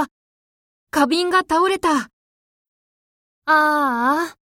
あ、花瓶が倒れた。ああ。